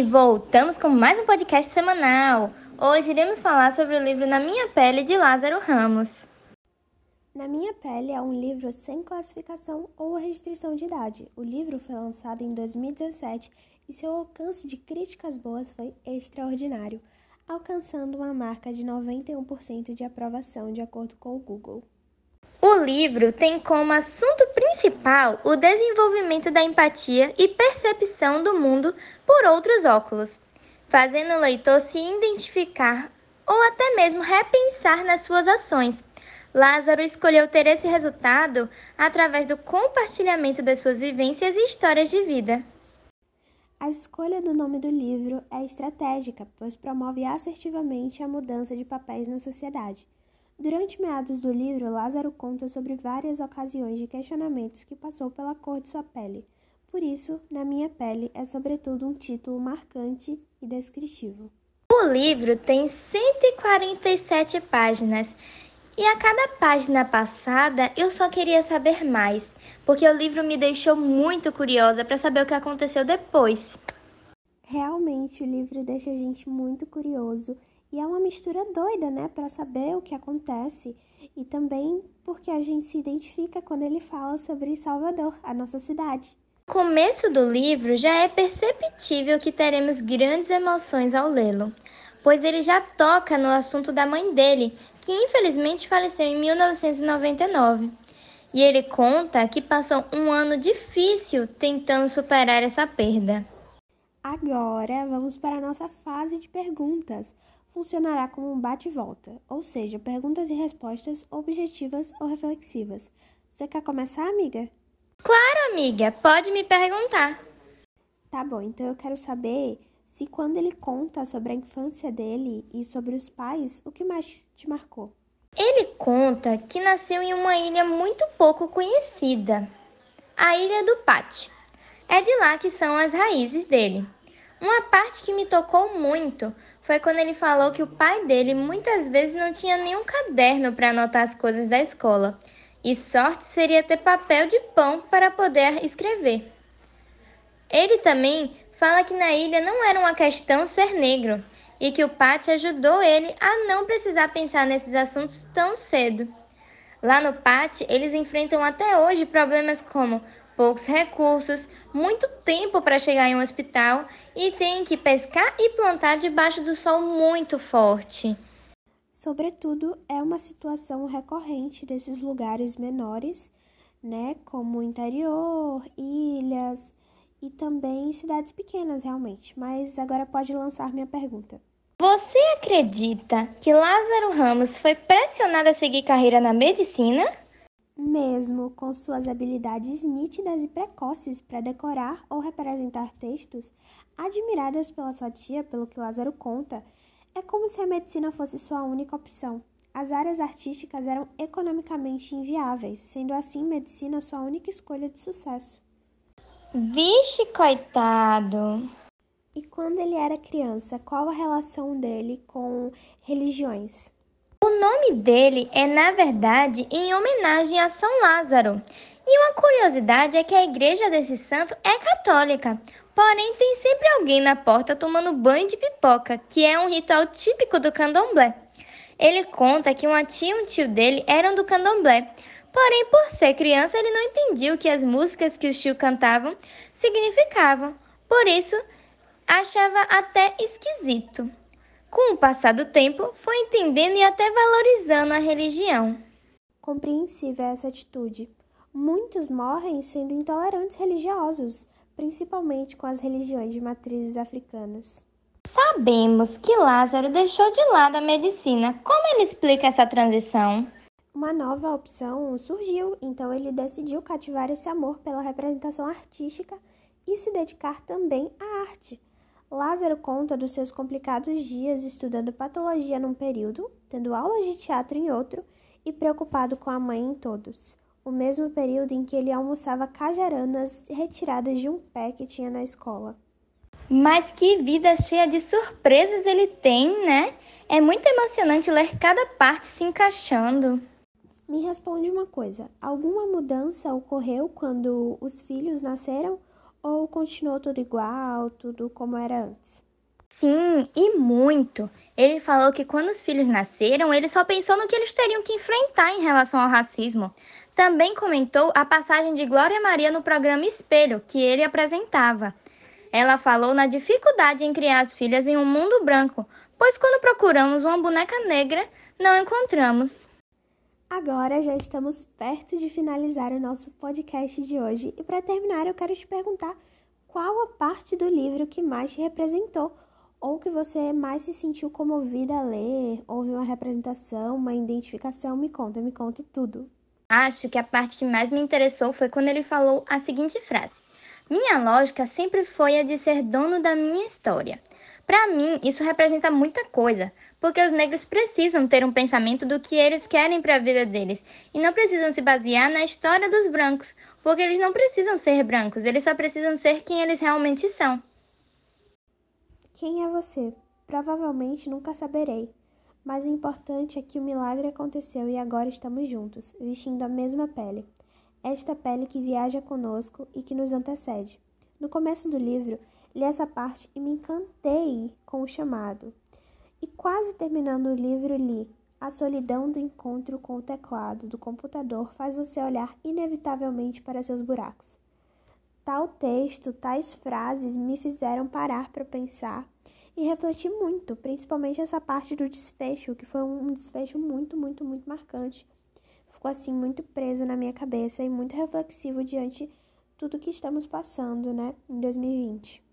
E voltamos com mais um podcast semanal. Hoje iremos falar sobre o livro Na Minha Pele de Lázaro Ramos. Na Minha Pele é um livro sem classificação ou restrição de idade. O livro foi lançado em 2017 e seu alcance de críticas boas foi extraordinário, alcançando uma marca de 91% de aprovação, de acordo com o Google. O livro tem como assunto principal o desenvolvimento da empatia e percepção do mundo por outros óculos, fazendo o leitor se identificar ou até mesmo repensar nas suas ações. Lázaro escolheu ter esse resultado através do compartilhamento das suas vivências e histórias de vida. A escolha do nome do livro é estratégica, pois promove assertivamente a mudança de papéis na sociedade. Durante meados do livro, Lázaro conta sobre várias ocasiões de questionamentos que passou pela cor de sua pele. Por isso, Na Minha Pele é sobretudo um título marcante e descritivo. O livro tem 147 páginas e a cada página passada eu só queria saber mais, porque o livro me deixou muito curiosa para saber o que aconteceu depois. Realmente, o livro deixa a gente muito curioso e é uma mistura doida, né, para saber o que acontece e também porque a gente se identifica quando ele fala sobre Salvador, a nossa cidade. No começo do livro já é perceptível que teremos grandes emoções ao lê-lo, pois ele já toca no assunto da mãe dele, que infelizmente faleceu em 1999. E ele conta que passou um ano difícil tentando superar essa perda. Agora vamos para a nossa fase de perguntas funcionará como um bate-volta, ou seja, perguntas e respostas objetivas ou reflexivas. Você quer começar, amiga? Claro, amiga, pode me perguntar. Tá bom, então eu quero saber se quando ele conta sobre a infância dele e sobre os pais, o que mais te marcou? Ele conta que nasceu em uma ilha muito pouco conhecida, a Ilha do Pati. É de lá que são as raízes dele. Uma parte que me tocou muito foi quando ele falou que o pai dele muitas vezes não tinha nenhum caderno para anotar as coisas da escola, e sorte seria ter papel de pão para poder escrever. Ele também fala que na ilha não era uma questão ser negro e que o Pátio ajudou ele a não precisar pensar nesses assuntos tão cedo. Lá no Pátio, eles enfrentam até hoje problemas como poucos recursos, muito tempo para chegar em um hospital e tem que pescar e plantar debaixo do sol muito forte. Sobretudo, é uma situação recorrente desses lugares menores, né, como interior, ilhas e também cidades pequenas, realmente. Mas agora pode lançar minha pergunta. Você acredita que Lázaro Ramos foi pressionado a seguir carreira na medicina? Mesmo com suas habilidades nítidas e precoces para decorar ou representar textos, admiradas pela sua tia, pelo que Lázaro conta, é como se a medicina fosse sua única opção. As áreas artísticas eram economicamente inviáveis, sendo assim medicina sua única escolha de sucesso. Vixe, coitado! E quando ele era criança, qual a relação dele com religiões? O nome dele é, na verdade, em homenagem a São Lázaro. E uma curiosidade é que a igreja desse santo é católica, porém tem sempre alguém na porta tomando banho de pipoca, que é um ritual típico do candomblé. Ele conta que uma tia e um tio dele eram do candomblé, porém, por ser criança, ele não entendia o que as músicas que os tios cantavam significavam. Por isso, achava até esquisito. Com o passar do tempo, foi entendendo e até valorizando a religião. Compreensível essa atitude. Muitos morrem sendo intolerantes religiosos, principalmente com as religiões de matrizes africanas. Sabemos que Lázaro deixou de lado a medicina. Como ele explica essa transição? Uma nova opção surgiu, então ele decidiu cativar esse amor pela representação artística e se dedicar também à arte. Lázaro conta dos seus complicados dias estudando patologia num período, tendo aulas de teatro em outro e preocupado com a mãe em todos. O mesmo período em que ele almoçava cajaranas retiradas de um pé que tinha na escola. Mas que vida cheia de surpresas ele tem, né? É muito emocionante ler cada parte se encaixando. Me responde uma coisa: alguma mudança ocorreu quando os filhos nasceram Ou continuou tudo igual, tudo como era antes? Sim, e muito. Ele falou que quando os filhos nasceram, ele só pensou no que eles teriam que enfrentar em relação ao racismo. Também comentou a passagem de Glória Maria no programa Espelho, que ele apresentava. Ela falou na dificuldade em criar as filhas em um mundo branco, pois quando procuramos uma boneca negra, não encontramos. Agora já estamos perto de finalizar o nosso podcast de hoje e para terminar eu quero te perguntar qual a parte do livro que mais te representou ou que você mais se sentiu comovida a ler, houve uma representação, uma identificação, me conta, me conta tudo. Acho que a parte que mais me interessou foi quando ele falou a seguinte frase: Minha lógica sempre foi a de ser dono da minha história. Para mim, isso representa muita coisa, porque os negros precisam ter um pensamento do que eles querem para a vida deles e não precisam se basear na história dos brancos, porque eles não precisam ser brancos, eles só precisam ser quem eles realmente são. Quem é você? Provavelmente nunca saberei, mas o importante é que o milagre aconteceu e agora estamos juntos, vestindo a mesma pele. Esta pele que viaja conosco e que nos antecede. No começo do livro, Li essa parte e me encantei com o chamado. E quase terminando o livro, li: A solidão do encontro com o teclado do computador faz você olhar inevitavelmente para seus buracos. Tal texto, tais frases me fizeram parar para pensar e refletir muito, principalmente essa parte do desfecho, que foi um desfecho muito, muito, muito marcante. Ficou assim muito preso na minha cabeça e muito reflexivo diante tudo que estamos passando, né, em 2020.